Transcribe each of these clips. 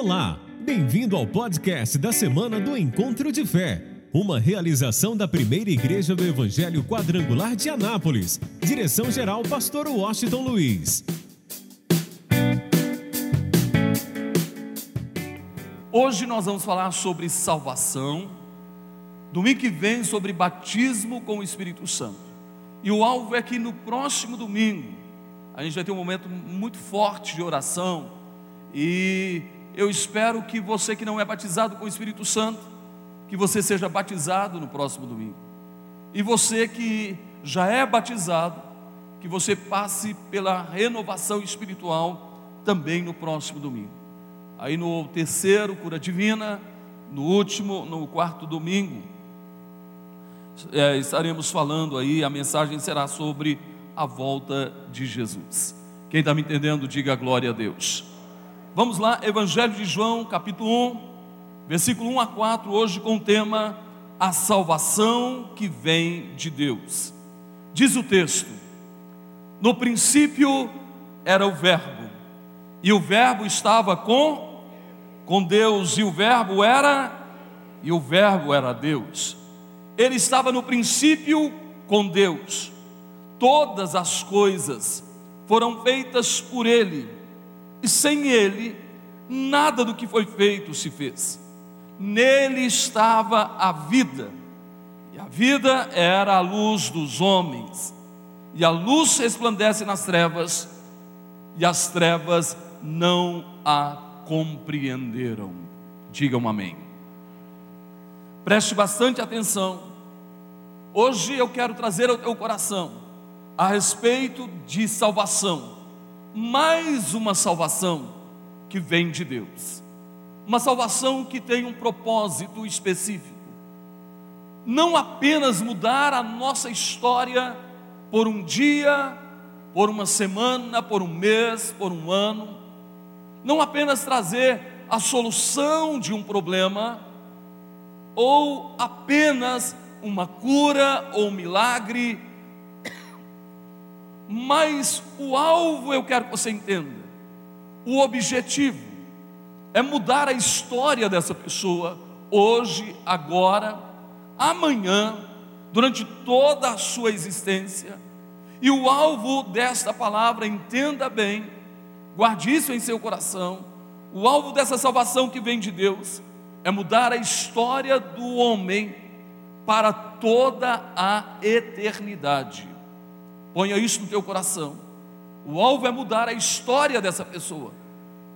Olá, bem-vindo ao podcast da semana do Encontro de Fé, uma realização da primeira igreja do Evangelho Quadrangular de Anápolis. Direção-geral, Pastor Washington Luiz. Hoje nós vamos falar sobre salvação. Domingo que vem sobre batismo com o Espírito Santo. E o alvo é que no próximo domingo a gente vai ter um momento muito forte de oração e eu espero que você que não é batizado com o Espírito Santo, que você seja batizado no próximo domingo. E você que já é batizado, que você passe pela renovação espiritual também no próximo domingo. Aí no terceiro, cura divina, no último, no quarto domingo, é, estaremos falando aí, a mensagem será sobre a volta de Jesus. Quem está me entendendo, diga glória a Deus. Vamos lá, Evangelho de João, capítulo 1, versículo 1 a 4, hoje com o tema A salvação que vem de Deus. Diz o texto: No princípio era o Verbo, e o Verbo estava com com Deus, e o Verbo era e o Verbo era Deus. Ele estava no princípio com Deus. Todas as coisas foram feitas por ele e sem ele, nada do que foi feito se fez. Nele estava a vida, e a vida era a luz dos homens, e a luz resplandece nas trevas, e as trevas não a compreenderam. Digam amém. Preste bastante atenção. Hoje eu quero trazer ao teu coração a respeito de salvação mais uma salvação que vem de Deus. Uma salvação que tem um propósito específico. Não apenas mudar a nossa história por um dia, por uma semana, por um mês, por um ano. Não apenas trazer a solução de um problema, ou apenas uma cura ou um milagre mas o alvo eu quero que você entenda. O objetivo é mudar a história dessa pessoa hoje, agora, amanhã, durante toda a sua existência. E o alvo desta palavra, entenda bem, guarde isso em seu coração. O alvo dessa salvação que vem de Deus é mudar a história do homem para toda a eternidade. Ponha isso no teu coração. O alvo é mudar a história dessa pessoa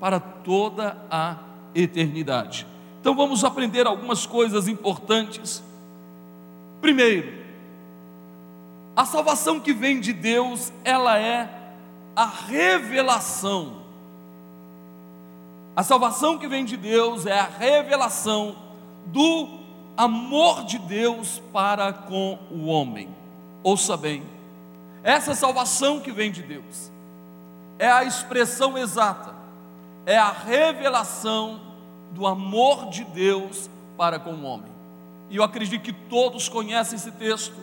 para toda a eternidade. Então vamos aprender algumas coisas importantes. Primeiro, a salvação que vem de Deus, ela é a revelação. A salvação que vem de Deus é a revelação do amor de Deus para com o homem. Ouça bem, essa salvação que vem de Deus é a expressão exata, é a revelação do amor de Deus para com o homem. E eu acredito que todos conhecem esse texto,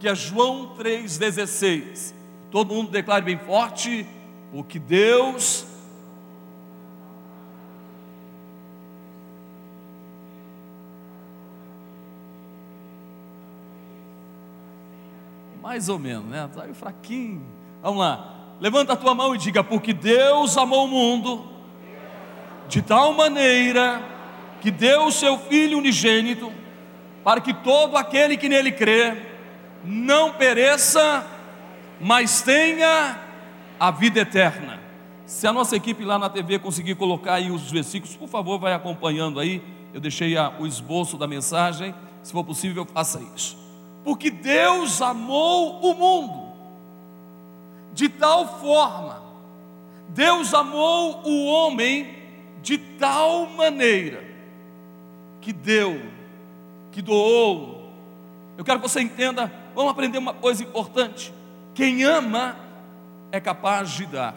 que é João 3,16. Todo mundo declare bem forte, porque Deus mais ou menos, né? Está aí fraquinho. Vamos lá. Levanta a tua mão e diga: Porque Deus amou o mundo de tal maneira que deu o seu Filho unigênito, para que todo aquele que nele crê não pereça, mas tenha a vida eterna. Se a nossa equipe lá na TV conseguir colocar aí os versículos, por favor, vai acompanhando aí. Eu deixei o esboço da mensagem. Se for possível, faça isso porque Deus amou o mundo de tal forma, Deus amou o homem de tal maneira, que deu, que doou. Eu quero que você entenda, vamos aprender uma coisa importante: quem ama é capaz de dar,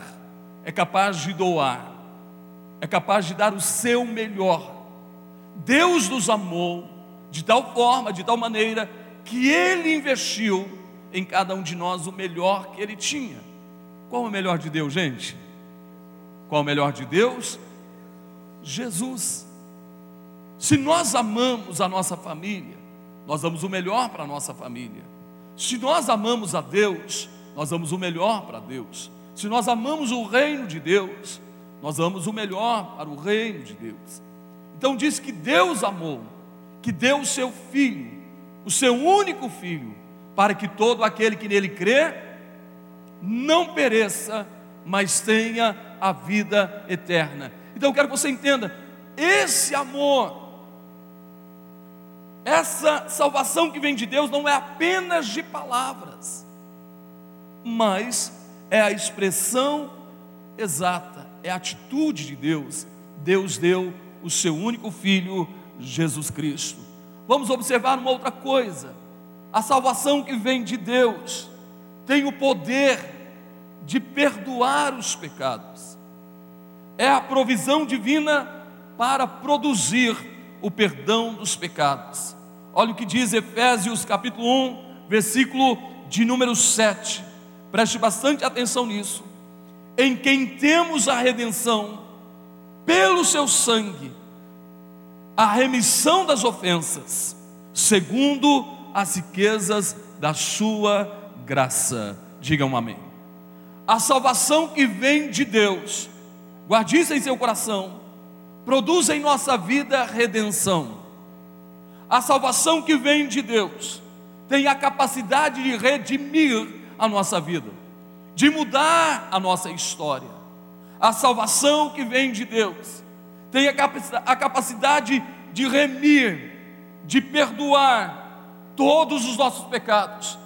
é capaz de doar, é capaz de dar o seu melhor. Deus nos amou de tal forma, de tal maneira, que Ele investiu em cada um de nós o melhor que Ele tinha. Qual o melhor de Deus, gente? Qual o melhor de Deus? Jesus. Se nós amamos a nossa família, nós damos o melhor para a nossa família. Se nós amamos a Deus, nós damos o melhor para Deus. Se nós amamos o reino de Deus, nós damos o melhor para o reino de Deus. Então diz que Deus amou, que deu o seu filho, o seu único filho, para que todo aquele que nele crê não pereça, mas tenha a vida eterna. Então eu quero que você entenda, esse amor essa salvação que vem de Deus não é apenas de palavras, mas é a expressão exata, é a atitude de Deus. Deus deu o seu único filho, Jesus Cristo. Vamos observar uma outra coisa: a salvação que vem de Deus tem o poder de perdoar os pecados, é a provisão divina para produzir o perdão dos pecados. Olha o que diz Efésios capítulo 1, versículo de número 7. Preste bastante atenção nisso. Em quem temos a redenção pelo seu sangue, a remissão das ofensas, segundo as riquezas da sua graça. Digam amém. A salvação que vem de Deus, guarde isso em seu coração, produz em nossa vida redenção a salvação que vem de Deus tem a capacidade de redimir a nossa vida, de mudar a nossa história. A salvação que vem de Deus tem a capacidade de remir, de perdoar todos os nossos pecados,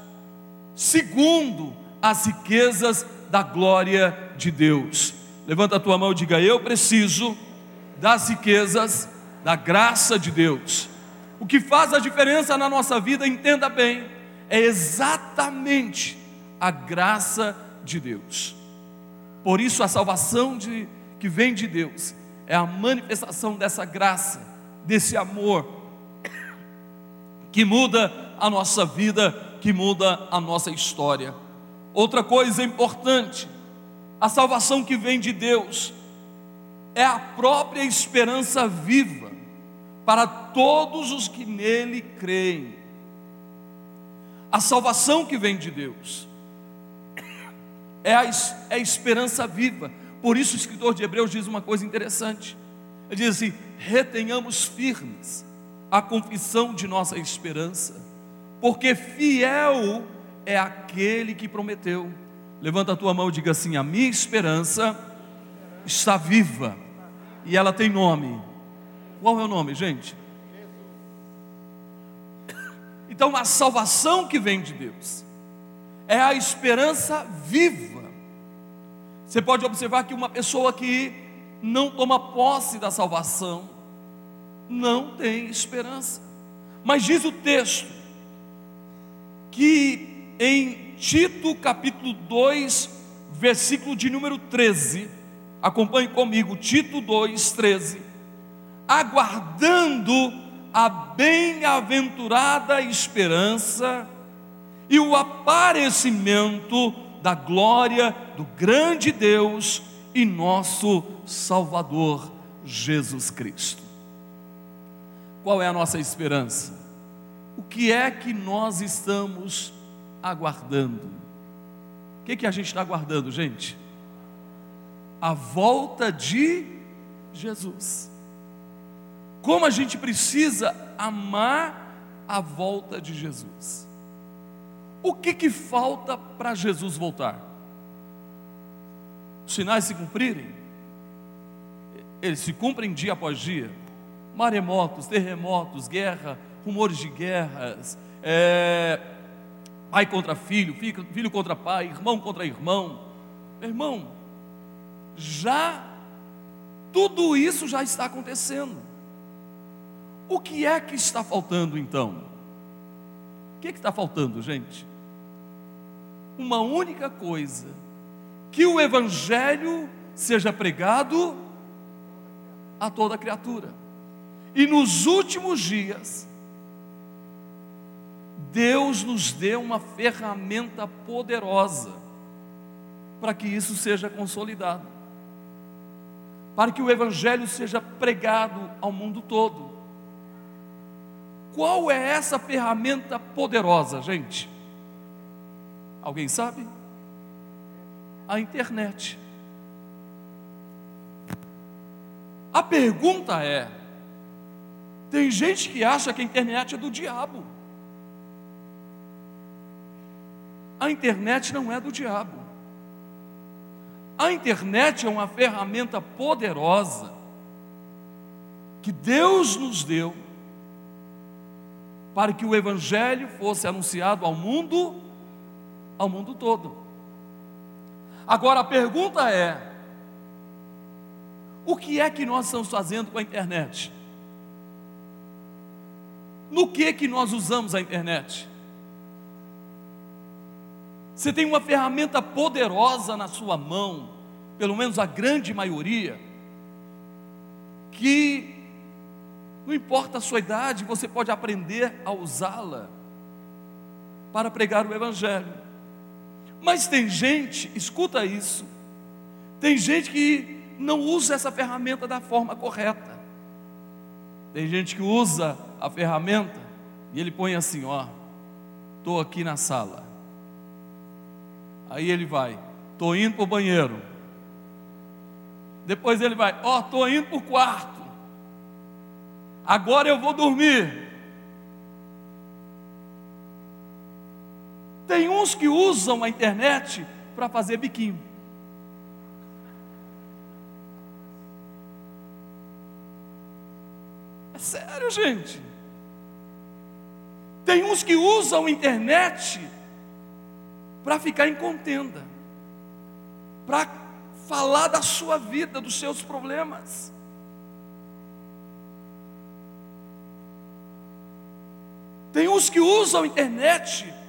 segundo as riquezas da glória de Deus. Levanta a tua mão e diga: Eu preciso das riquezas da graça de Deus. O que faz a diferença na nossa vida, entenda bem, é exatamente a graça de Deus. Por isso, a salvação de, que vem de Deus é a manifestação dessa graça, desse amor, que muda a nossa vida, que muda a nossa história. Outra coisa importante, a salvação que vem de Deus é a própria esperança viva para todos os que nele creem. A salvação que vem de Deus é a, é a esperança viva. Por isso o escritor de Hebreus diz uma coisa interessante. Ele diz assim: retenhamos firmes a confissão de nossa esperança, porque fiel é aquele que prometeu. Levanta a tua mão e diga assim: a minha esperança está viva e ela tem nome qual é o nome, gente? Então, a salvação que vem de Deus é a esperança viva. Você pode observar que uma pessoa que não toma posse da salvação não tem esperança. Mas diz o texto que em Tito capítulo 2, versículo de número 13, acompanhe comigo, Tito 2, 13 aguardando a bem-aventurada esperança e o aparecimento da glória do grande Deus e nosso Salvador Jesus Cristo. Qual é a nossa esperança? O que é que nós estamos aguardando? O que, é que a gente está aguardando, gente? A volta de Jesus. Como a gente precisa amar a volta de Jesus. O que, que falta para Jesus voltar? Os sinais se cumprirem? Eles se cumprem dia após dia. Maremotos, terremotos, guerra, rumores de guerras, é, pai contra filho, filho, filho contra pai, irmão contra irmão. irmão, já tudo isso já está acontecendo. O que é que está faltando então? O que, é que está faltando, gente? Uma única coisa: que o Evangelho seja pregado a toda criatura. E nos últimos dias, Deus nos deu uma ferramenta poderosa para que isso seja consolidado. para que o Evangelho seja pregado ao mundo todo. Qual é essa ferramenta poderosa, gente? Alguém sabe? A internet. A pergunta é: tem gente que acha que a internet é do diabo. A internet não é do diabo. A internet é uma ferramenta poderosa que Deus nos deu para que o evangelho fosse anunciado ao mundo, ao mundo todo. Agora a pergunta é: o que é que nós estamos fazendo com a internet? No que que nós usamos a internet? Você tem uma ferramenta poderosa na sua mão, pelo menos a grande maioria, que não importa a sua idade, você pode aprender a usá-la para pregar o Evangelho. Mas tem gente, escuta isso, tem gente que não usa essa ferramenta da forma correta. Tem gente que usa a ferramenta e ele põe assim: ó, estou aqui na sala. Aí ele vai, estou indo para o banheiro. Depois ele vai, ó, estou indo para o quarto. Agora eu vou dormir. Tem uns que usam a internet para fazer biquinho. É sério, gente. Tem uns que usam a internet para ficar em contenda, para falar da sua vida, dos seus problemas. Tem uns que usam a internet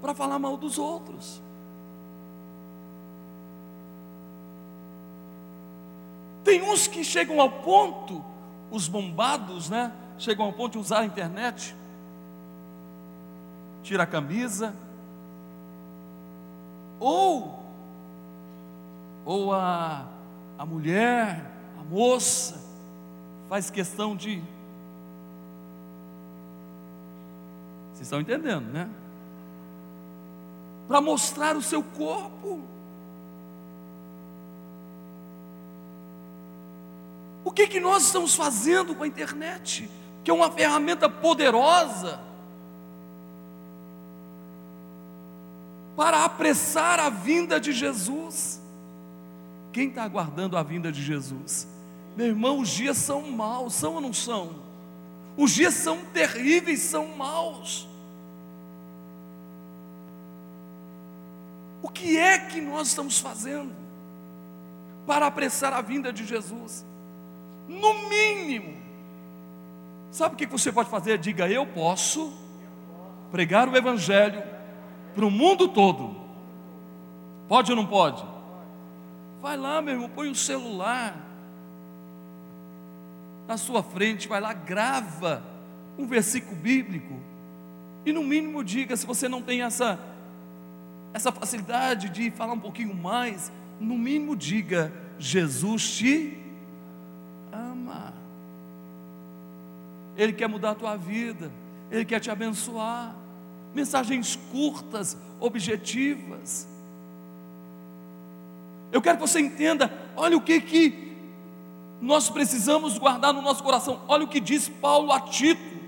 para falar mal dos outros. Tem uns que chegam ao ponto, os bombados, né? Chegam ao ponto de usar a internet, tira a camisa, ou, ou a, a mulher, a moça, faz questão de. Vocês estão entendendo, né? Para mostrar o seu corpo. O que, que nós estamos fazendo com a internet? Que é uma ferramenta poderosa para apressar a vinda de Jesus. Quem está aguardando a vinda de Jesus? Meu irmão, os dias são maus, são ou não são? Os dias são terríveis, são maus. O que é que nós estamos fazendo para apressar a vinda de Jesus? No mínimo, sabe o que você pode fazer? Diga, eu posso pregar o Evangelho para o mundo todo. Pode ou não pode? Vai lá, meu irmão, põe o um celular na sua frente, vai lá, grava um versículo bíblico e no mínimo diga, se você não tem essa essa facilidade de falar um pouquinho mais, no mínimo diga: Jesus te ama. Ele quer mudar a tua vida, ele quer te abençoar mensagens curtas, objetivas. Eu quero que você entenda, olha o que que nós precisamos guardar no nosso coração. Olha o que diz Paulo a Tito,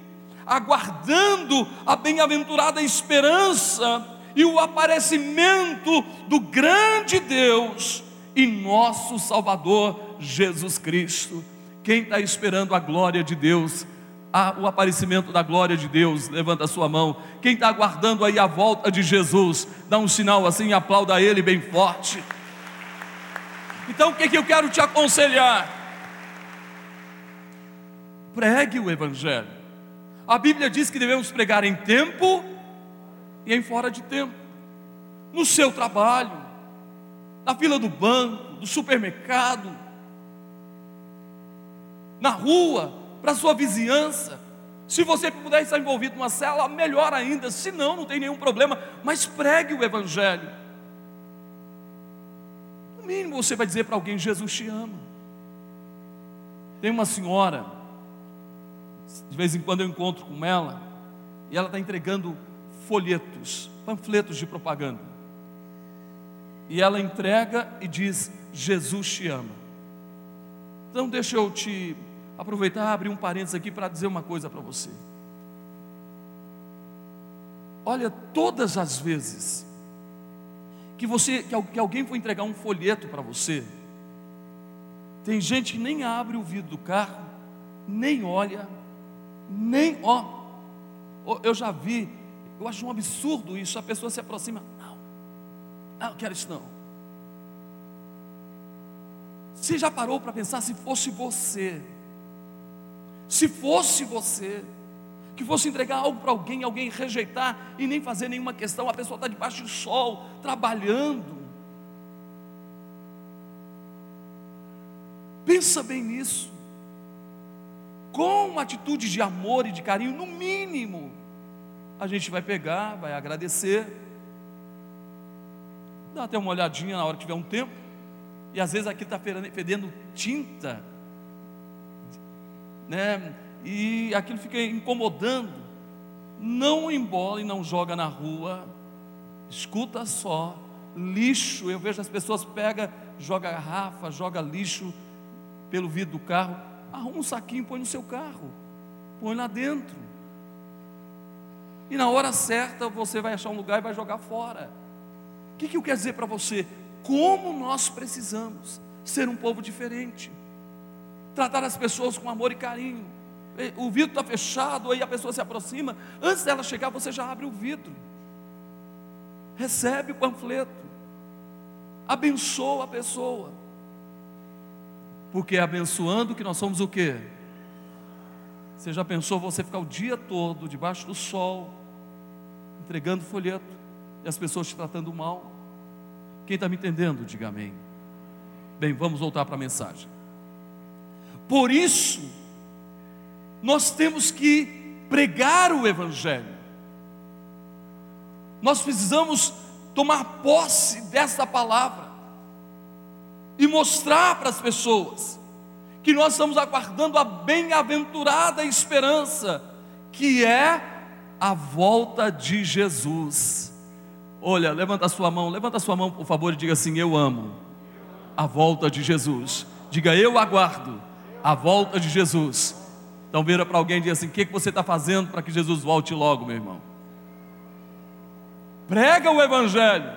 aguardando a bem-aventurada esperança e o aparecimento do grande Deus e nosso Salvador Jesus Cristo. Quem está esperando a glória de Deus a, o aparecimento da glória de Deus, levanta a sua mão. Quem está aguardando aí a volta de Jesus, dá um sinal assim e aplauda Ele bem forte. Então o que, que eu quero te aconselhar? Pregue o Evangelho. A Bíblia diz que devemos pregar em tempo e em fora de tempo, no seu trabalho, na fila do banco, do supermercado, na rua, para sua vizinhança. Se você puder estar envolvido numa cela, melhor ainda. Se não, não tem nenhum problema. Mas pregue o Evangelho. No mínimo você vai dizer para alguém: Jesus te ama. Tem uma senhora, de vez em quando eu encontro com ela, e ela está entregando folhetos, panfletos de propaganda. E ela entrega e diz: Jesus te ama. Então deixa eu te aproveitar, abrir um parênteses aqui para dizer uma coisa para você. Olha, todas as vezes que você que alguém for entregar um folheto para você, tem gente que nem abre o vidro do carro, nem olha, nem ó. Eu já vi, eu acho um absurdo isso. A pessoa se aproxima, não, não quero isso não. Você já parou para pensar se fosse você? Se fosse você, que fosse entregar algo para alguém, alguém rejeitar e nem fazer nenhuma questão, a pessoa está debaixo do sol, trabalhando. Pensa bem nisso. Com uma atitude de amor e de carinho, no mínimo, a gente vai pegar, vai agradecer, dá até uma olhadinha na hora que tiver um tempo, e às vezes aqui está fedendo tinta, né? e aquilo fica incomodando, não embola e não joga na rua, escuta só, lixo, eu vejo as pessoas pega, joga garrafa, joga lixo pelo vidro do carro, arruma um saquinho, põe no seu carro, põe lá dentro. E na hora certa você vai achar um lugar e vai jogar fora. O que, que eu quero dizer para você? Como nós precisamos ser um povo diferente, tratar as pessoas com amor e carinho. O vidro está fechado, aí a pessoa se aproxima, antes dela chegar, você já abre o vidro, recebe o panfleto, abençoa a pessoa, porque abençoando que nós somos o quê? Você já pensou você ficar o dia todo debaixo do sol, entregando folheto, e as pessoas te tratando mal? Quem está me entendendo, diga amém. Bem, vamos voltar para a mensagem. Por isso, nós temos que pregar o Evangelho. Nós precisamos tomar posse dessa palavra e mostrar para as pessoas que nós estamos aguardando a bem-aventurada esperança, que é a volta de Jesus. Olha, levanta a sua mão, levanta a sua mão, por favor, e diga assim: Eu amo a volta de Jesus. Diga, eu aguardo a volta de Jesus. Então vira para alguém e diz assim: o que, que você está fazendo para que Jesus volte logo, meu irmão? Prega o Evangelho,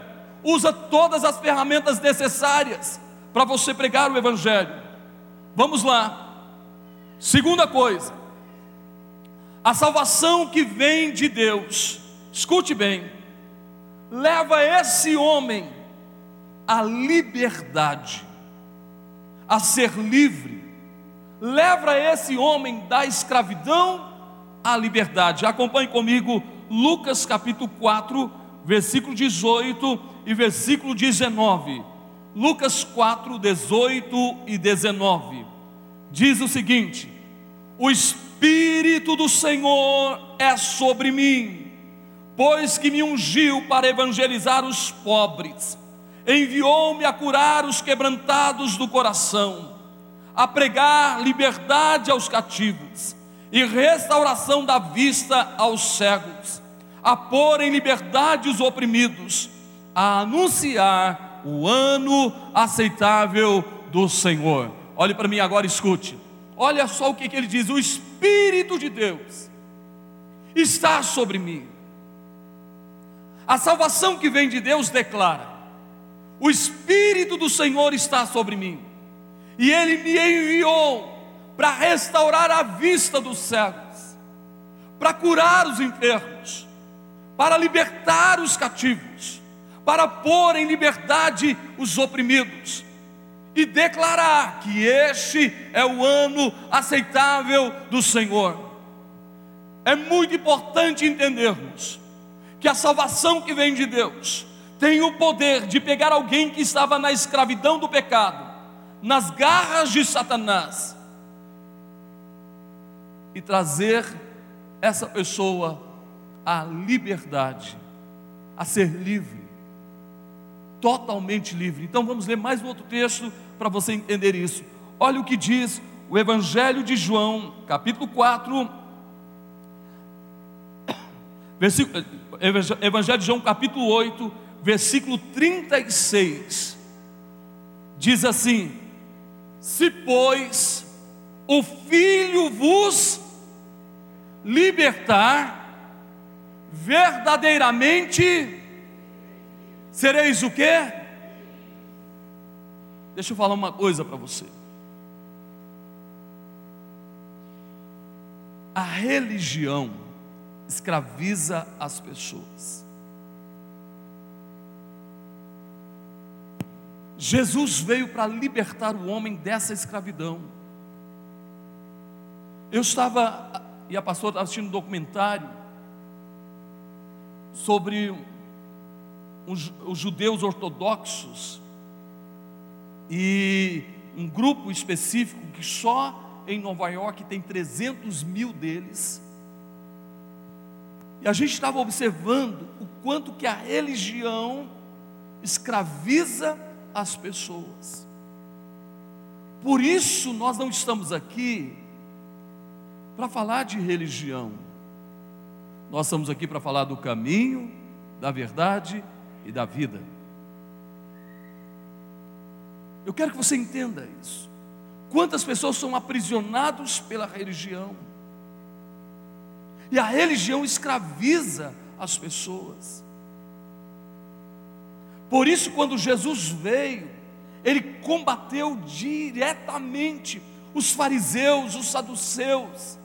usa todas as ferramentas necessárias para você pregar o Evangelho. Vamos lá. Segunda coisa, a salvação que vem de Deus, escute bem, leva esse homem à liberdade, a ser livre leva esse homem da escravidão à liberdade. Acompanhe comigo Lucas capítulo 4, versículo 18 e versículo 19. Lucas 4, 18 e 19. Diz o seguinte: O Espírito do Senhor é sobre mim, pois que me ungiu para evangelizar os pobres, enviou-me a curar os quebrantados do coração a pregar liberdade aos cativos e restauração da vista aos cegos, a pôr em liberdade os oprimidos, a anunciar o ano aceitável do Senhor. Olhe para mim agora, escute. Olha só o que, que ele diz: o Espírito de Deus está sobre mim. A salvação que vem de Deus declara: o Espírito do Senhor está sobre mim e ele me enviou para restaurar a vista dos cegos, para curar os enfermos, para libertar os cativos, para pôr em liberdade os oprimidos e declarar que este é o ano aceitável do Senhor. É muito importante entendermos que a salvação que vem de Deus tem o poder de pegar alguém que estava na escravidão do pecado nas garras de Satanás e trazer essa pessoa à liberdade, a ser livre. totalmente livre. Então vamos ler mais um outro texto para você entender isso. Olha o que diz o Evangelho de João, capítulo 4, versículo, Evangelho de João, capítulo 8, versículo 36. Diz assim: Se, pois, o Filho vos libertar, verdadeiramente sereis o quê? Deixa eu falar uma coisa para você. A religião escraviza as pessoas. Jesus veio para libertar o homem dessa escravidão. Eu estava, e a pastora estava assistindo um documentário sobre os, os judeus ortodoxos e um grupo específico que só em Nova York tem 300 mil deles. E a gente estava observando o quanto que a religião escraviza as pessoas. Por isso nós não estamos aqui para falar de religião. Nós estamos aqui para falar do caminho, da verdade e da vida. Eu quero que você entenda isso. Quantas pessoas são aprisionados pela religião? E a religião escraviza as pessoas. Por isso, quando Jesus veio, ele combateu diretamente os fariseus, os saduceus,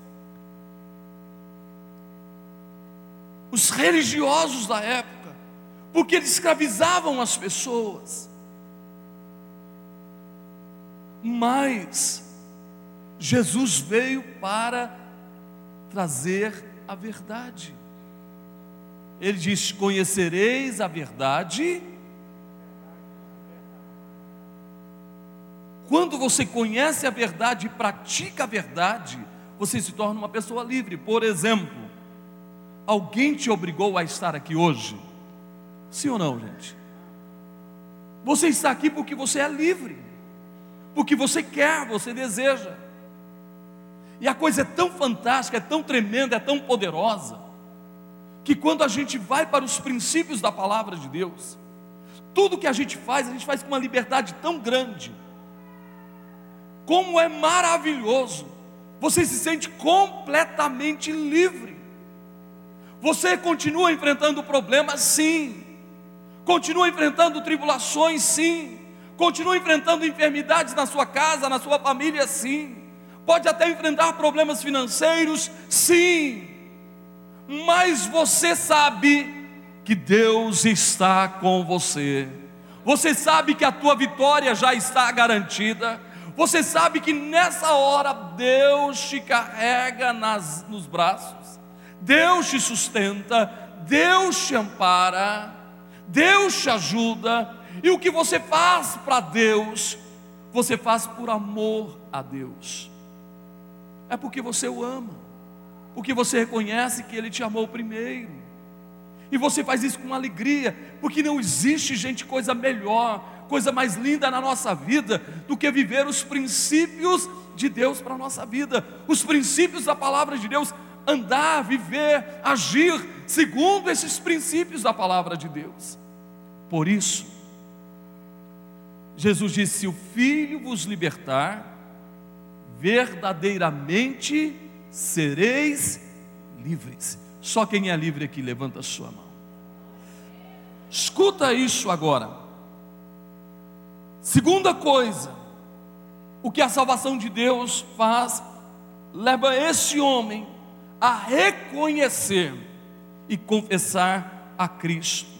os religiosos da época, porque eles escravizavam as pessoas. Mas Jesus veio para trazer a verdade. Ele diz: Conhecereis a verdade. Quando você conhece a verdade e pratica a verdade, você se torna uma pessoa livre. Por exemplo, alguém te obrigou a estar aqui hoje? Sim ou não, gente? Você está aqui porque você é livre porque você quer, você deseja. E a coisa é tão fantástica, é tão tremenda, é tão poderosa, que quando a gente vai para os princípios da palavra de Deus, tudo que a gente faz, a gente faz com uma liberdade tão grande. Como é maravilhoso, você se sente completamente livre. Você continua enfrentando problemas, sim. Continua enfrentando tribulações, sim Continua enfrentando enfermidades na sua casa, na sua família, sim. Pode até enfrentar problemas financeiros, sim. Mas você sabe que Deus está com você. Você sabe que a tua vitória já está garantida. Você sabe que nessa hora Deus te carrega nas, nos braços, Deus te sustenta, Deus te ampara, Deus te ajuda, e o que você faz para Deus, você faz por amor a Deus. É porque você o ama, porque você reconhece que Ele te amou primeiro. E você faz isso com alegria, porque não existe, gente, coisa melhor, coisa mais linda na nossa vida do que viver os princípios de Deus para a nossa vida, os princípios da palavra de Deus, andar, viver, agir segundo esses princípios da palavra de Deus. Por isso, Jesus disse: Se o Filho vos libertar, verdadeiramente sereis livres. Só quem é livre aqui, levanta a sua mão. Escuta isso agora. Segunda coisa, o que a salvação de Deus faz, leva esse homem a reconhecer e confessar a Cristo.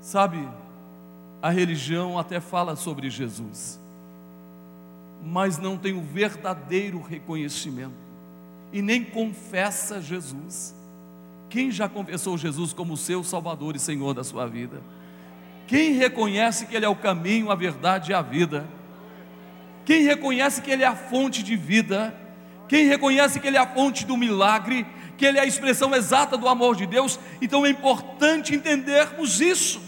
Sabe, a religião até fala sobre Jesus, mas não tem o verdadeiro reconhecimento e nem confessa Jesus. Quem já confessou Jesus como seu Salvador e Senhor da sua vida? Quem reconhece que Ele é o caminho, a verdade e a vida? Quem reconhece que Ele é a fonte de vida? Quem reconhece que Ele é a fonte do milagre? Que Ele é a expressão exata do amor de Deus? Então é importante entendermos isso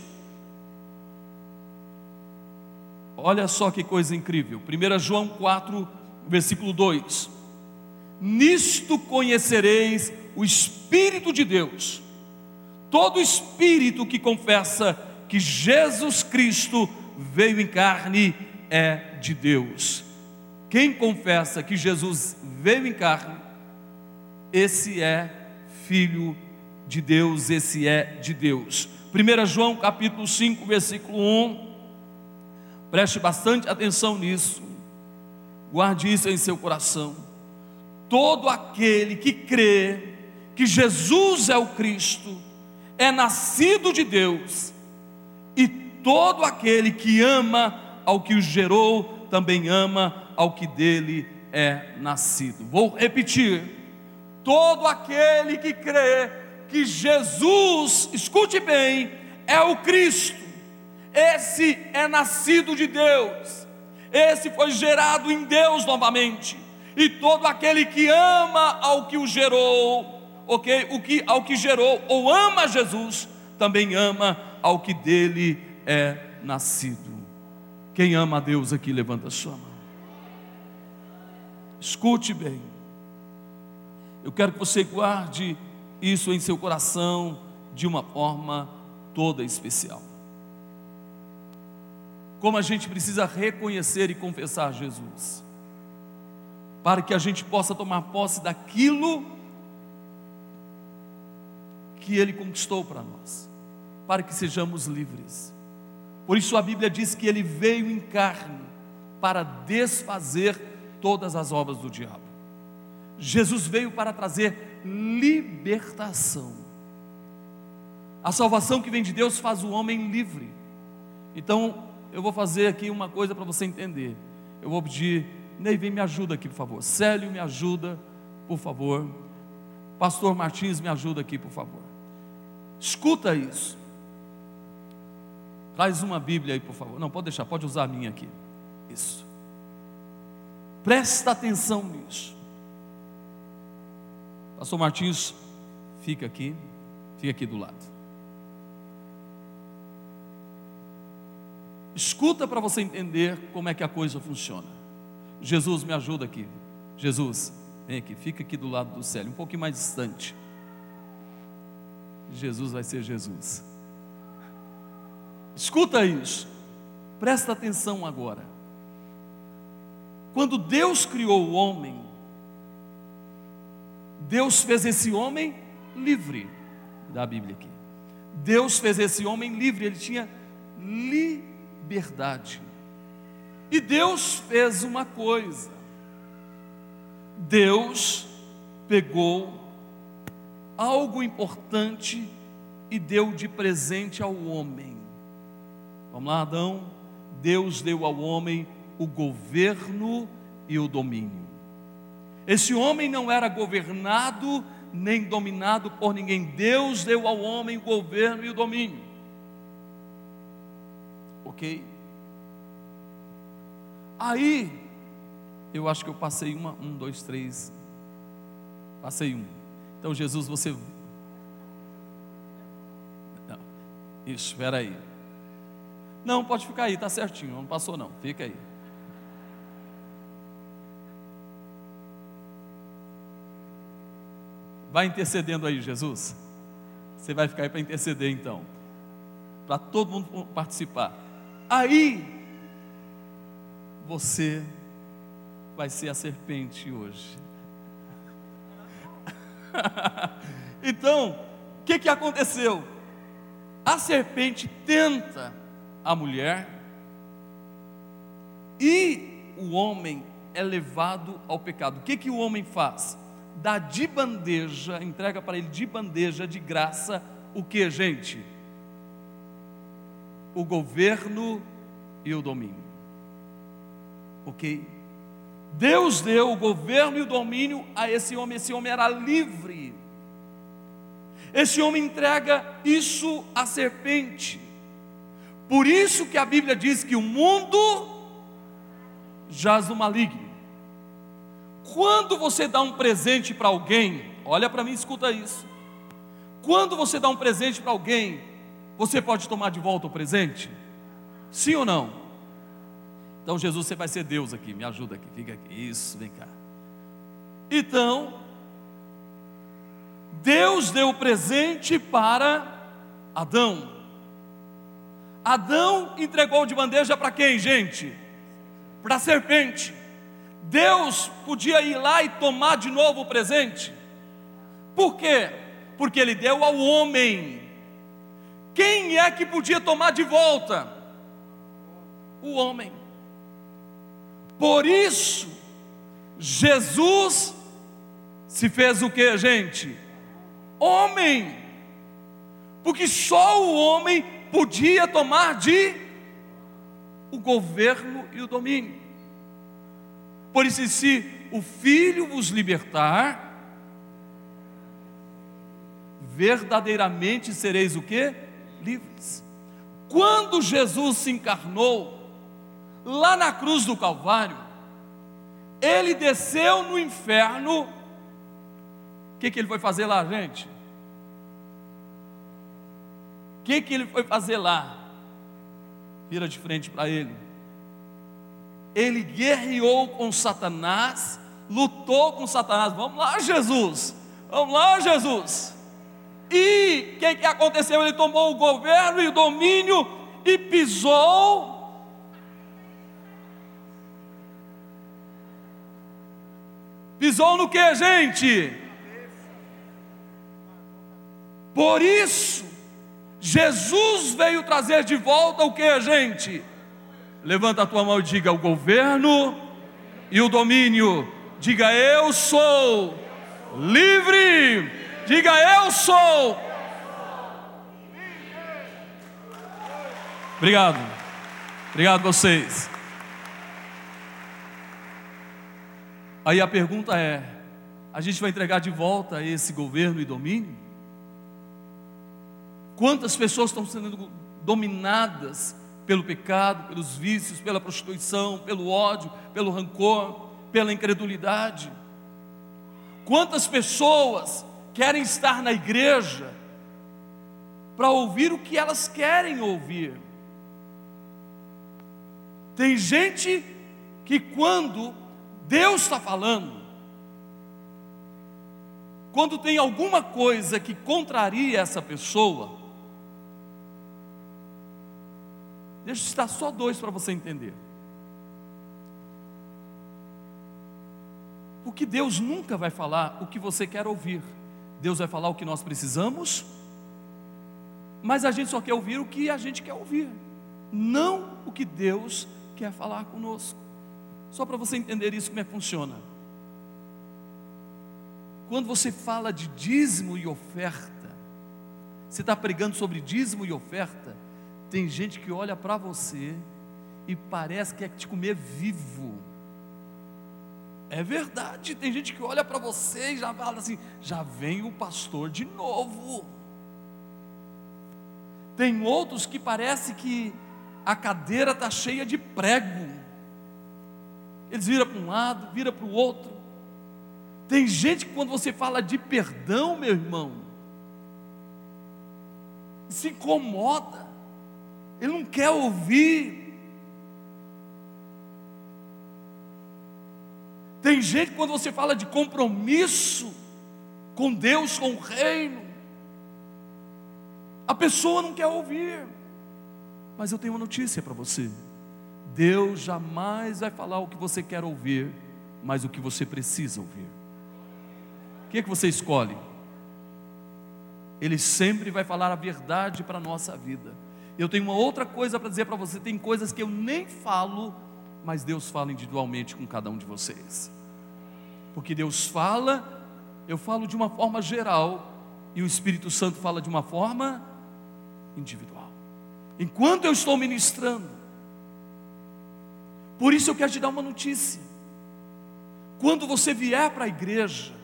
olha só que coisa incrível. 1 João 4, versículo 2. Nisto conhecereis o Espírito de Deus. Todo espírito que confessa que Jesus Cristo veio em carne é de Deus. Quem confessa que Jesus veio em carne, esse é filho de Deus, esse é de Deus. 1 João capítulo 5, versículo 1. Preste bastante atenção nisso. Guarde isso em seu coração. Todo aquele que crê que Jesus é o Cristo é nascido de Deus, e todo aquele que ama ao que o gerou também ama ao que dele é nascido. Vou repetir: todo aquele que crê que Jesus, escute bem, é o Cristo, esse é nascido de Deus, esse foi gerado em Deus novamente, e todo aquele que ama ao que o gerou, ok? O que ao que gerou ou ama Jesus, também ama ao que dele é nascido. Quem ama a Deus aqui, levanta a sua mão. Escute bem. Eu quero que você guarde isso em seu coração de uma forma toda especial. Como a gente precisa reconhecer e confessar Jesus, para que a gente possa tomar posse daquilo que Ele conquistou para nós, para que sejamos livres. Por isso a Bíblia diz que Ele veio em carne para desfazer todas as obras do diabo. Jesus veio para trazer libertação. A salvação que vem de Deus faz o homem livre. Então, eu vou fazer aqui uma coisa para você entender. Eu vou pedir, Ney, vem me ajuda aqui, por favor. Célio, me ajuda, por favor. Pastor Martins, me ajuda aqui, por favor. Escuta isso. Traz uma Bíblia aí, por favor. Não, pode deixar, pode usar a minha aqui. Isso. Presta atenção nisso. Pastor Martins, fica aqui, fica aqui do lado. Escuta para você entender como é que a coisa funciona. Jesus, me ajuda aqui. Jesus, vem aqui, fica aqui do lado do céu, um pouquinho mais distante. Jesus vai ser Jesus. Escuta isso, presta atenção agora. Quando Deus criou o homem, Deus fez esse homem livre, da Bíblia aqui. Deus fez esse homem livre, ele tinha liberdade. E Deus fez uma coisa. Deus pegou algo importante e deu de presente ao homem. Vamos lá, Adão? Deus deu ao homem o governo e o domínio. Esse homem não era governado nem dominado por ninguém. Deus deu ao homem o governo e o domínio. Ok? Aí, eu acho que eu passei uma, um, dois, três. Passei um. Então, Jesus, você. Não. Isso, espera aí. Não, pode ficar aí, está certinho, não passou não, fica aí. Vai intercedendo aí, Jesus. Você vai ficar aí para interceder então, para todo mundo participar. Aí, você vai ser a serpente hoje. então, o que, que aconteceu? A serpente tenta a mulher e o homem é levado ao pecado. O que, que o homem faz? Dá de bandeja, entrega para ele de bandeja, de graça, o que, gente? O governo e o domínio. Ok? Deus deu o governo e o domínio a esse homem, esse homem era livre. Esse homem entrega isso à serpente. Por isso que a Bíblia diz que o mundo jaz no maligno. Quando você dá um presente para alguém, olha para mim, escuta isso. Quando você dá um presente para alguém, você pode tomar de volta o presente? Sim ou não? Então, Jesus, você vai ser Deus aqui, me ajuda aqui, fica aqui. Isso, vem cá. Então, Deus deu o presente para Adão. Adão entregou de bandeja para quem, gente? Para a serpente. Deus podia ir lá e tomar de novo o presente. Por quê? Porque ele deu ao homem. Quem é que podia tomar de volta? O homem. Por isso, Jesus se fez o que, gente? Homem. Porque só o homem podia tomar de o governo e o domínio. Por isso, se o Filho vos libertar, verdadeiramente sereis o que? Livres. Quando Jesus se encarnou, lá na cruz do Calvário, ele desceu no inferno. O que, que ele foi fazer lá, gente? O que, que ele foi fazer lá? Vira de frente para ele. Ele guerreou com Satanás, lutou com Satanás. Vamos lá, Jesus. Vamos lá, Jesus. E o que, que aconteceu? Ele tomou o governo e o domínio e pisou Pisou no que, gente? Por isso, Jesus veio trazer de volta o que, gente? Levanta a tua mão e diga: o governo e o domínio. Diga: eu sou livre. Diga: eu sou. Obrigado. Obrigado vocês. Aí a pergunta é: a gente vai entregar de volta esse governo e domínio? Quantas pessoas estão sendo dominadas pelo pecado, pelos vícios, pela prostituição, pelo ódio, pelo rancor, pela incredulidade? Quantas pessoas querem estar na igreja para ouvir o que elas querem ouvir? Tem gente que quando Deus está falando. Quando tem alguma coisa que contraria essa pessoa, deixa eu citar só dois para você entender. Porque Deus nunca vai falar o que você quer ouvir, Deus vai falar o que nós precisamos, mas a gente só quer ouvir o que a gente quer ouvir, não o que Deus quer falar conosco. Só para você entender isso como é que funciona. Quando você fala de dízimo e oferta, você está pregando sobre dízimo e oferta, tem gente que olha para você e parece que é te comer vivo. É verdade, tem gente que olha para você e já fala assim: já vem o pastor de novo. Tem outros que parece que a cadeira está cheia de prego. Eles viram para um lado, viram para o outro. Tem gente que quando você fala de perdão, meu irmão, se incomoda. Ele não quer ouvir. Tem gente quando você fala de compromisso com Deus, com o reino, a pessoa não quer ouvir. Mas eu tenho uma notícia para você. Deus jamais vai falar o que você quer ouvir, mas o que você precisa ouvir. O que é que você escolhe? Ele sempre vai falar a verdade para a nossa vida. Eu tenho uma outra coisa para dizer para você: tem coisas que eu nem falo, mas Deus fala individualmente com cada um de vocês. Porque Deus fala, eu falo de uma forma geral, e o Espírito Santo fala de uma forma individual. Enquanto eu estou ministrando, por isso eu quero te dar uma notícia. Quando você vier para a igreja,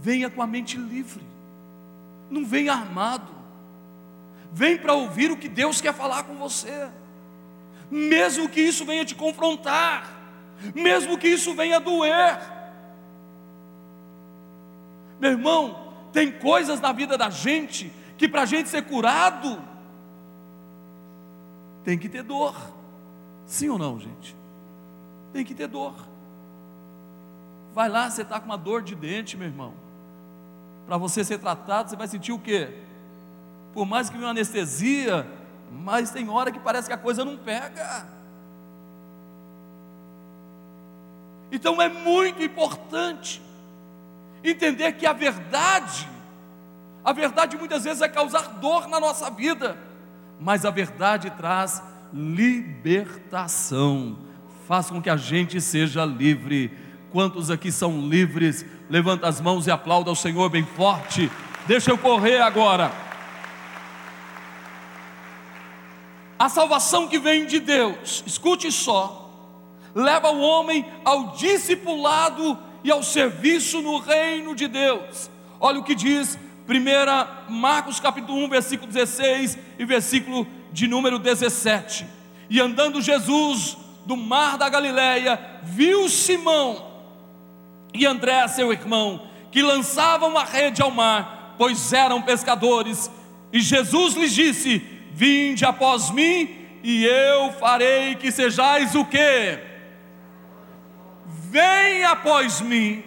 venha com a mente livre, não venha armado, vem para ouvir o que Deus quer falar com você, mesmo que isso venha te confrontar, mesmo que isso venha doer. Meu irmão, tem coisas na vida da gente que para a gente ser curado, tem que ter dor. Sim ou não, gente? tem que ter dor. Vai lá, você está com uma dor de dente, meu irmão. Para você ser tratado, você vai sentir o quê? Por mais que venha anestesia, mas tem hora que parece que a coisa não pega. Então é muito importante entender que a verdade, a verdade muitas vezes vai causar dor na nossa vida, mas a verdade traz libertação, faz com que a gente seja livre. Quantos aqui são livres? Levanta as mãos e aplauda ao Senhor bem forte. Deixa eu correr agora. A salvação que vem de Deus, escute só, leva o homem ao discipulado e ao serviço no reino de Deus. Olha o que diz 1 Marcos capítulo 1, versículo 16 e versículo de número 17. E andando Jesus do mar da Galileia, viu Simão e André, seu irmão, que lançavam a rede ao mar, pois eram pescadores. E Jesus lhes disse: Vinde após mim, e eu farei que sejais o quê? Vem após mim,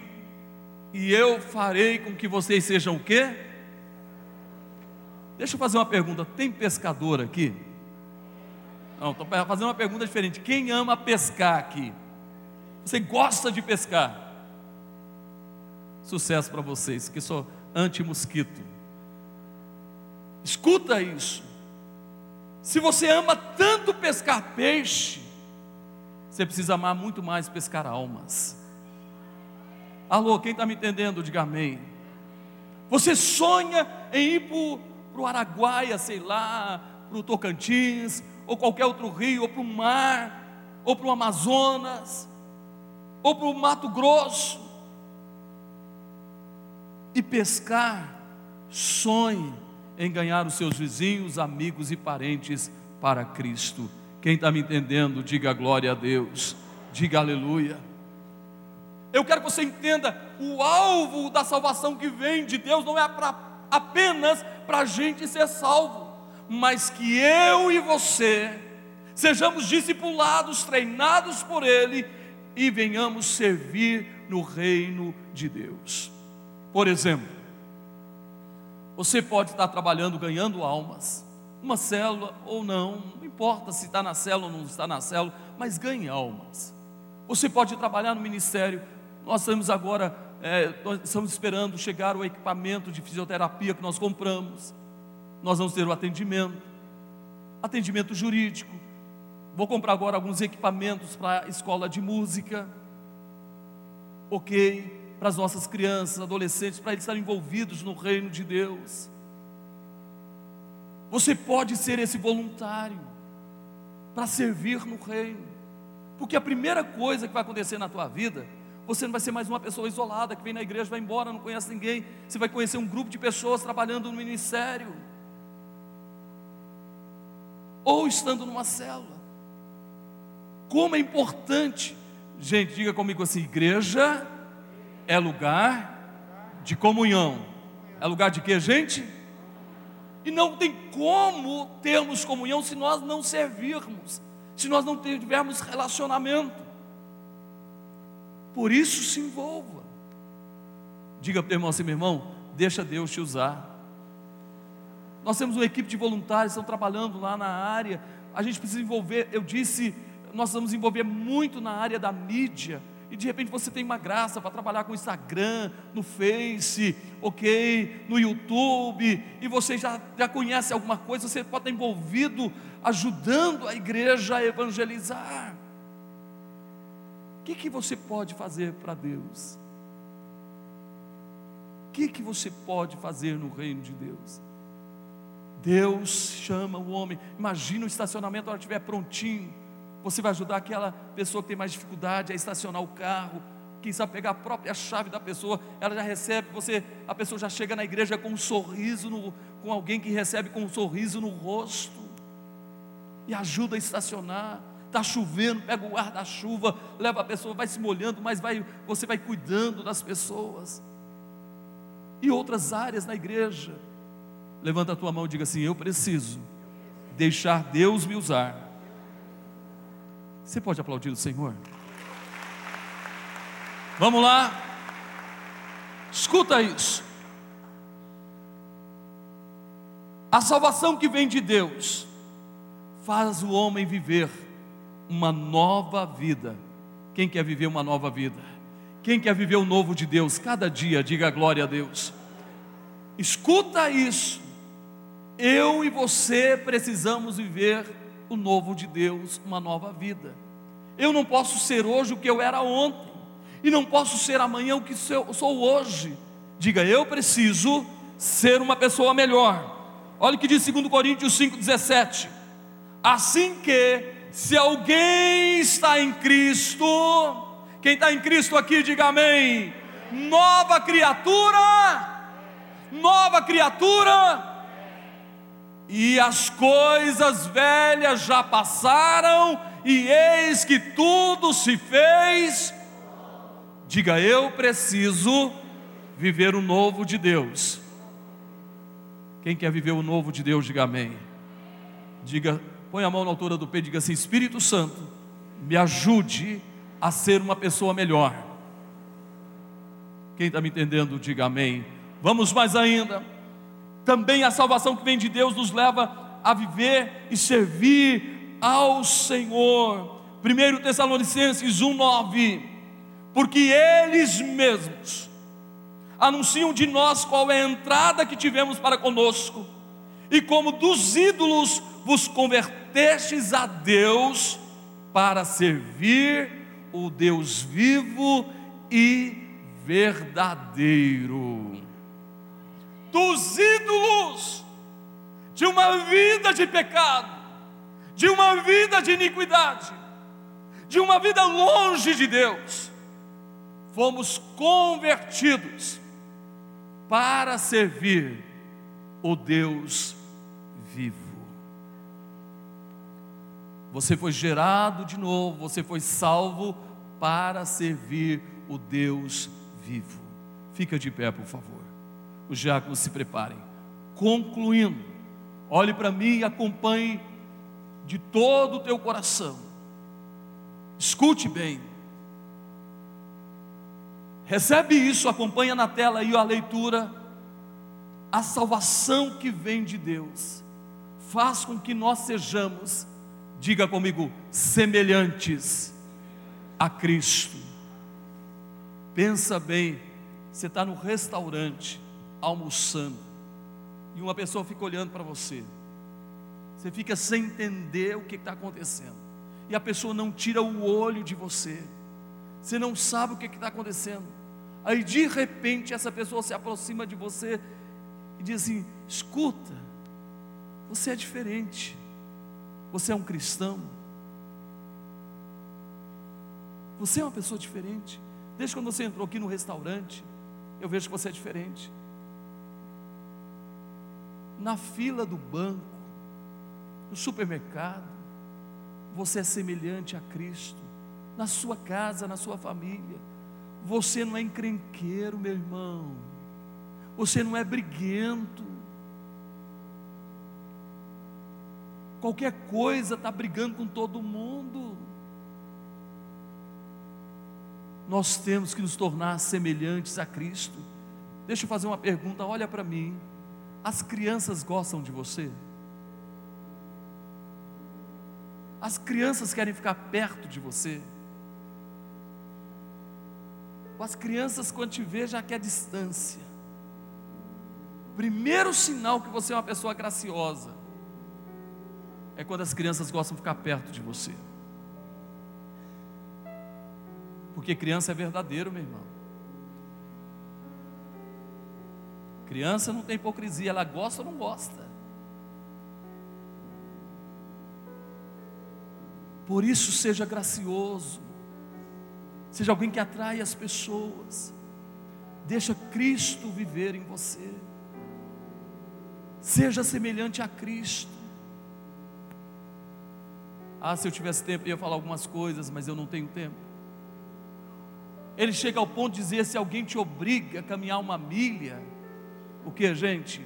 e eu farei com que vocês sejam o quê? Deixa eu fazer uma pergunta: tem pescador aqui? Não, estou fazendo uma pergunta diferente. Quem ama pescar aqui? Você gosta de pescar? Sucesso para vocês, que sou anti-mosquito. Escuta isso. Se você ama tanto pescar peixe, você precisa amar muito mais pescar almas. Alô, quem está me entendendo, diga amém. Você sonha em ir para o Araguaia, sei lá, para o Tocantins, ou qualquer outro rio, ou para o mar, ou para o Amazonas, ou para o Mato Grosso e pescar, sonhe em ganhar os seus vizinhos, amigos e parentes para Cristo. Quem está me entendendo, diga glória a Deus, diga aleluia. Eu quero que você entenda: o alvo da salvação que vem de Deus não é pra, apenas para a gente ser salvo, mas que eu e você sejamos discipulados, treinados por Ele e venhamos servir no reino de Deus. Por exemplo, você pode estar trabalhando ganhando almas, uma célula ou não, não importa se está na célula ou não está na célula, mas ganhe almas. Você pode trabalhar no ministério. Nós estamos agora, é, nós estamos esperando chegar o equipamento de fisioterapia que nós compramos. Nós vamos ter o atendimento, atendimento jurídico. Vou comprar agora alguns equipamentos para a escola de música. Ok, para as nossas crianças, adolescentes, para eles estarem envolvidos no reino de Deus. Você pode ser esse voluntário para servir no reino, porque a primeira coisa que vai acontecer na tua vida, você não vai ser mais uma pessoa isolada que vem na igreja, vai embora, não conhece ninguém. Você vai conhecer um grupo de pessoas trabalhando no ministério, ou estando numa célula. Como é importante, gente, diga comigo assim: igreja é lugar de comunhão. É lugar de quê, gente? E não tem como termos comunhão se nós não servirmos, se nós não tivermos relacionamento. Por isso se envolva. Diga para o irmão assim, meu irmão, deixa Deus te usar. Nós temos uma equipe de voluntários que estão trabalhando lá na área. A gente precisa envolver, eu disse, nós vamos envolver muito na área da mídia e de repente você tem uma graça para trabalhar com Instagram, no Face, ok, no YouTube, e você já, já conhece alguma coisa, você pode estar envolvido ajudando a igreja a evangelizar. O que, que você pode fazer para Deus? O que, que você pode fazer no reino de Deus? Deus chama o homem, imagina o estacionamento, a hora estiver prontinho você vai ajudar aquela pessoa que tem mais dificuldade a estacionar o carro. Quem sabe pegar a própria chave da pessoa, ela já recebe, você, a pessoa já chega na igreja com um sorriso, no, com alguém que recebe com um sorriso no rosto, e ajuda a estacionar. Está chovendo, pega o guarda-chuva, leva a pessoa, vai se molhando, mas vai, você vai cuidando das pessoas. E outras áreas na igreja. Levanta a tua mão e diga assim: Eu preciso deixar Deus me usar você pode aplaudir o Senhor? Vamos lá? Escuta isso. A salvação que vem de Deus faz o homem viver uma nova vida. Quem quer viver uma nova vida? Quem quer viver o novo de Deus? Cada dia, diga glória a Deus. Escuta isso. Eu e você precisamos viver o novo de Deus, uma nova vida. Eu não posso ser hoje o que eu era ontem, e não posso ser amanhã o que sou hoje. Diga, eu preciso ser uma pessoa melhor. Olha o que diz 2 Coríntios 5,17. Assim que, se alguém está em Cristo, quem está em Cristo aqui, diga amém. Nova criatura, nova criatura, e as coisas velhas já passaram, e eis que tudo se fez. Diga, eu preciso viver o novo de Deus. Quem quer viver o novo de Deus, diga amém. Diga, põe a mão na altura do e diga assim: Espírito Santo, me ajude a ser uma pessoa melhor. Quem está me entendendo, diga amém. Vamos mais ainda. Também a salvação que vem de Deus nos leva a viver e servir ao Senhor. 1 Tessalonicenses 1,9. Porque eles mesmos anunciam de nós qual é a entrada que tivemos para conosco, e como dos ídolos vos convertestes a Deus para servir o Deus vivo e verdadeiro. Dos ídolos, de uma vida de pecado, de uma vida de iniquidade, de uma vida longe de Deus, fomos convertidos para servir o Deus vivo. Você foi gerado de novo, você foi salvo para servir o Deus vivo. Fica de pé, por favor. Os diáconos se preparem. Concluindo, olhe para mim e acompanhe de todo o teu coração. Escute bem. Recebe isso, acompanha na tela aí a leitura. A salvação que vem de Deus faz com que nós sejamos, diga comigo, semelhantes a Cristo. Pensa bem, você está no restaurante, almoçando, e uma pessoa fica olhando para você, você fica sem entender o que está acontecendo, e a pessoa não tira o olho de você, você não sabe o que está acontecendo. Aí de repente essa pessoa se aproxima de você e diz assim: escuta, você é diferente, você é um cristão, você é uma pessoa diferente. Desde quando você entrou aqui no restaurante, eu vejo que você é diferente. Na fila do banco, no supermercado, você é semelhante a Cristo. Na sua casa, na sua família, você não é encrenqueiro, meu irmão. Você não é briguento. Qualquer coisa está brigando com todo mundo. Nós temos que nos tornar semelhantes a Cristo. Deixa eu fazer uma pergunta, olha para mim. As crianças gostam de você? As crianças querem ficar perto de você? As crianças, quando te vê, já quer distância. Primeiro sinal que você é uma pessoa graciosa é quando as crianças gostam de ficar perto de você. Porque criança é verdadeiro, meu irmão. Criança não tem hipocrisia, ela gosta ou não gosta. Por isso, seja gracioso seja alguém que atrai as pessoas. Deixa Cristo viver em você. Seja semelhante a Cristo. Ah, se eu tivesse tempo, eu ia falar algumas coisas, mas eu não tenho tempo. Ele chega ao ponto de dizer: se alguém te obriga a caminhar uma milha, o que, gente?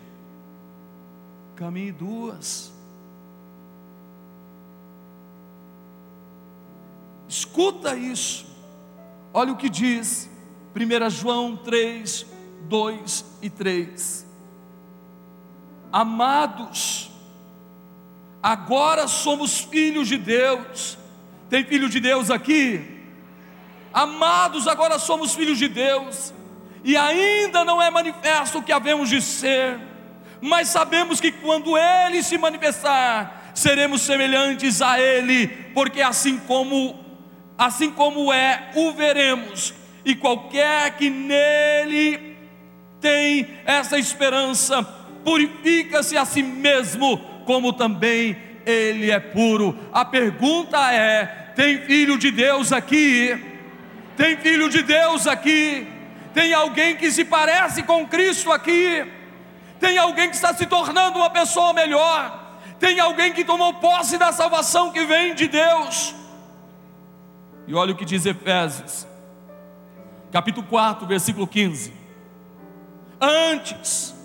Caminhe duas. Escuta isso. Olha o que diz 1 João 3, 2 e 3. Amados, agora somos filhos de Deus. Tem filho de Deus aqui? Amados, agora somos filhos de Deus, e ainda não é manifesto o que havemos de ser, mas sabemos que quando Ele se manifestar, seremos semelhantes a Ele, porque assim como assim como é, o veremos, e qualquer que nele tem essa esperança, purifica-se a si mesmo, como também ele é puro. A pergunta é: tem filho de Deus aqui? Tem filho de Deus aqui? Tem alguém que se parece com Cristo aqui? Tem alguém que está se tornando uma pessoa melhor? Tem alguém que tomou posse da salvação que vem de Deus? E olha o que diz Efésios, capítulo 4, versículo 15. Antes,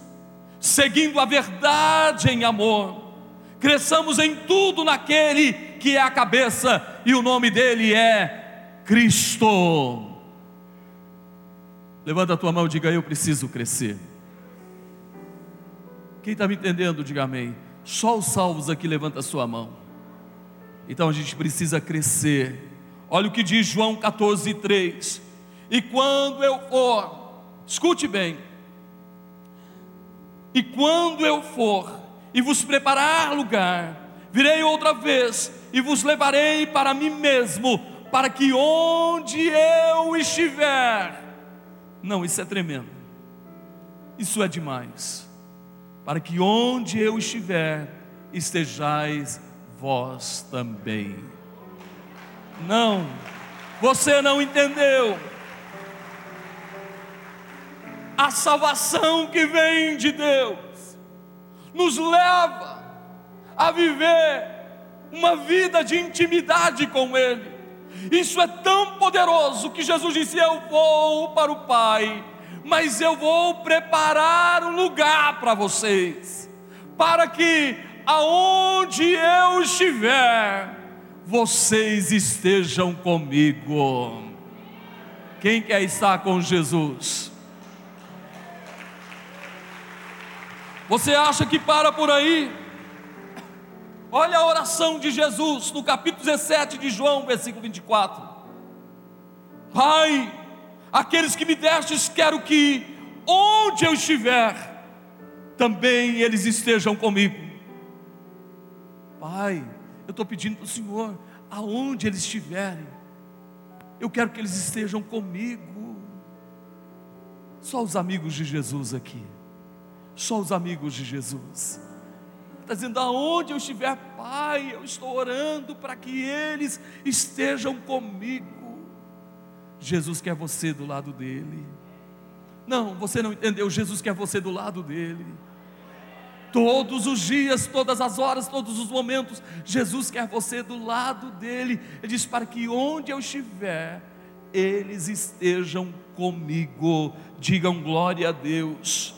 seguindo a verdade em amor, cresçamos em tudo naquele que é a cabeça, e o nome dele é Cristo. Levanta a tua mão e diga: Eu preciso crescer. Quem está me entendendo, diga amém. Só os salvos aqui levanta a sua mão. Então a gente precisa crescer. Olha o que diz João 14, 3. E quando eu for, escute bem, e quando eu for e vos preparar lugar, virei outra vez e vos levarei para mim mesmo, para que onde eu estiver, não, isso é tremendo, isso é demais, para que onde eu estiver, estejais vós também. Não, você não entendeu a salvação que vem de Deus nos leva a viver uma vida de intimidade com Ele. Isso é tão poderoso que Jesus disse: Eu vou para o Pai, mas eu vou preparar um lugar para vocês, para que aonde eu estiver, vocês estejam comigo. Quem quer estar com Jesus? Você acha que para por aí? Olha a oração de Jesus no capítulo 17 de João, versículo 24. Pai, aqueles que me destes, quero que onde eu estiver, também eles estejam comigo. Pai, eu estou pedindo para o Senhor, aonde eles estiverem, eu quero que eles estejam comigo. Só os amigos de Jesus aqui só os amigos de Jesus. Está dizendo, aonde eu estiver, Pai, eu estou orando para que eles estejam comigo. Jesus quer você do lado dele. Não, você não entendeu. Jesus quer você do lado dele. Todos os dias, todas as horas, todos os momentos, Jesus quer você do lado dele. Ele diz: para que onde eu estiver, eles estejam comigo. Digam glória a Deus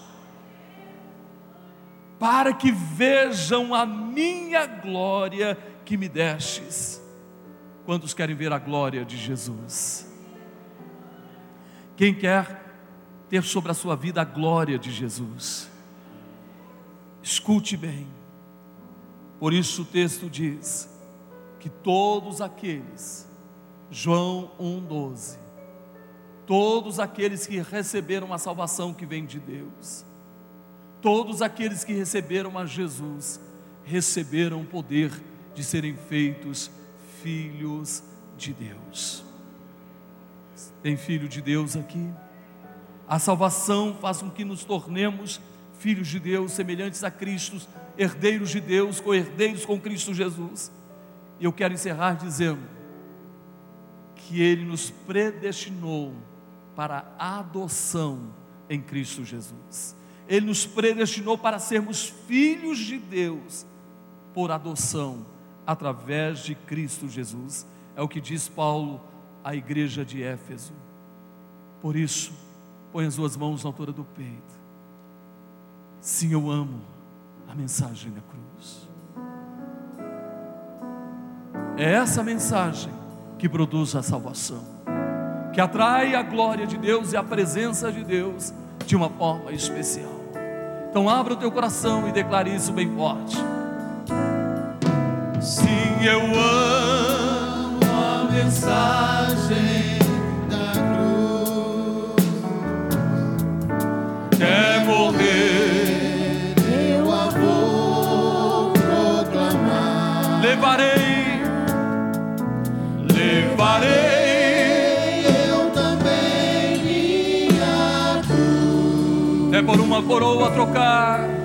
para que vejam a minha glória que me destes. Quantos querem ver a glória de Jesus? Quem quer ter sobre a sua vida a glória de Jesus? Escute bem. Por isso o texto diz que todos aqueles, João 1,12, todos aqueles que receberam a salvação que vem de Deus, Todos aqueles que receberam a Jesus receberam o poder de serem feitos filhos de Deus. Tem filho de Deus aqui? A salvação faz com que nos tornemos filhos de Deus, semelhantes a Cristo, herdeiros de Deus, co-herdeiros com Cristo Jesus. E eu quero encerrar dizendo que Ele nos predestinou para a adoção em Cristo Jesus. Ele nos predestinou para sermos filhos de Deus por adoção através de Cristo Jesus. É o que diz Paulo à igreja de Éfeso. Por isso, põe as suas mãos na altura do peito. Sim, eu amo a mensagem da cruz. É essa mensagem que produz a salvação que atrai a glória de Deus e a presença de Deus de uma forma especial. Então abra o teu coração e declare isso bem forte. Sim, eu amo a mensagem da cruz. Quer morrer, eu a vou proclamar. levarei, levarei. É por uma coroa trocar.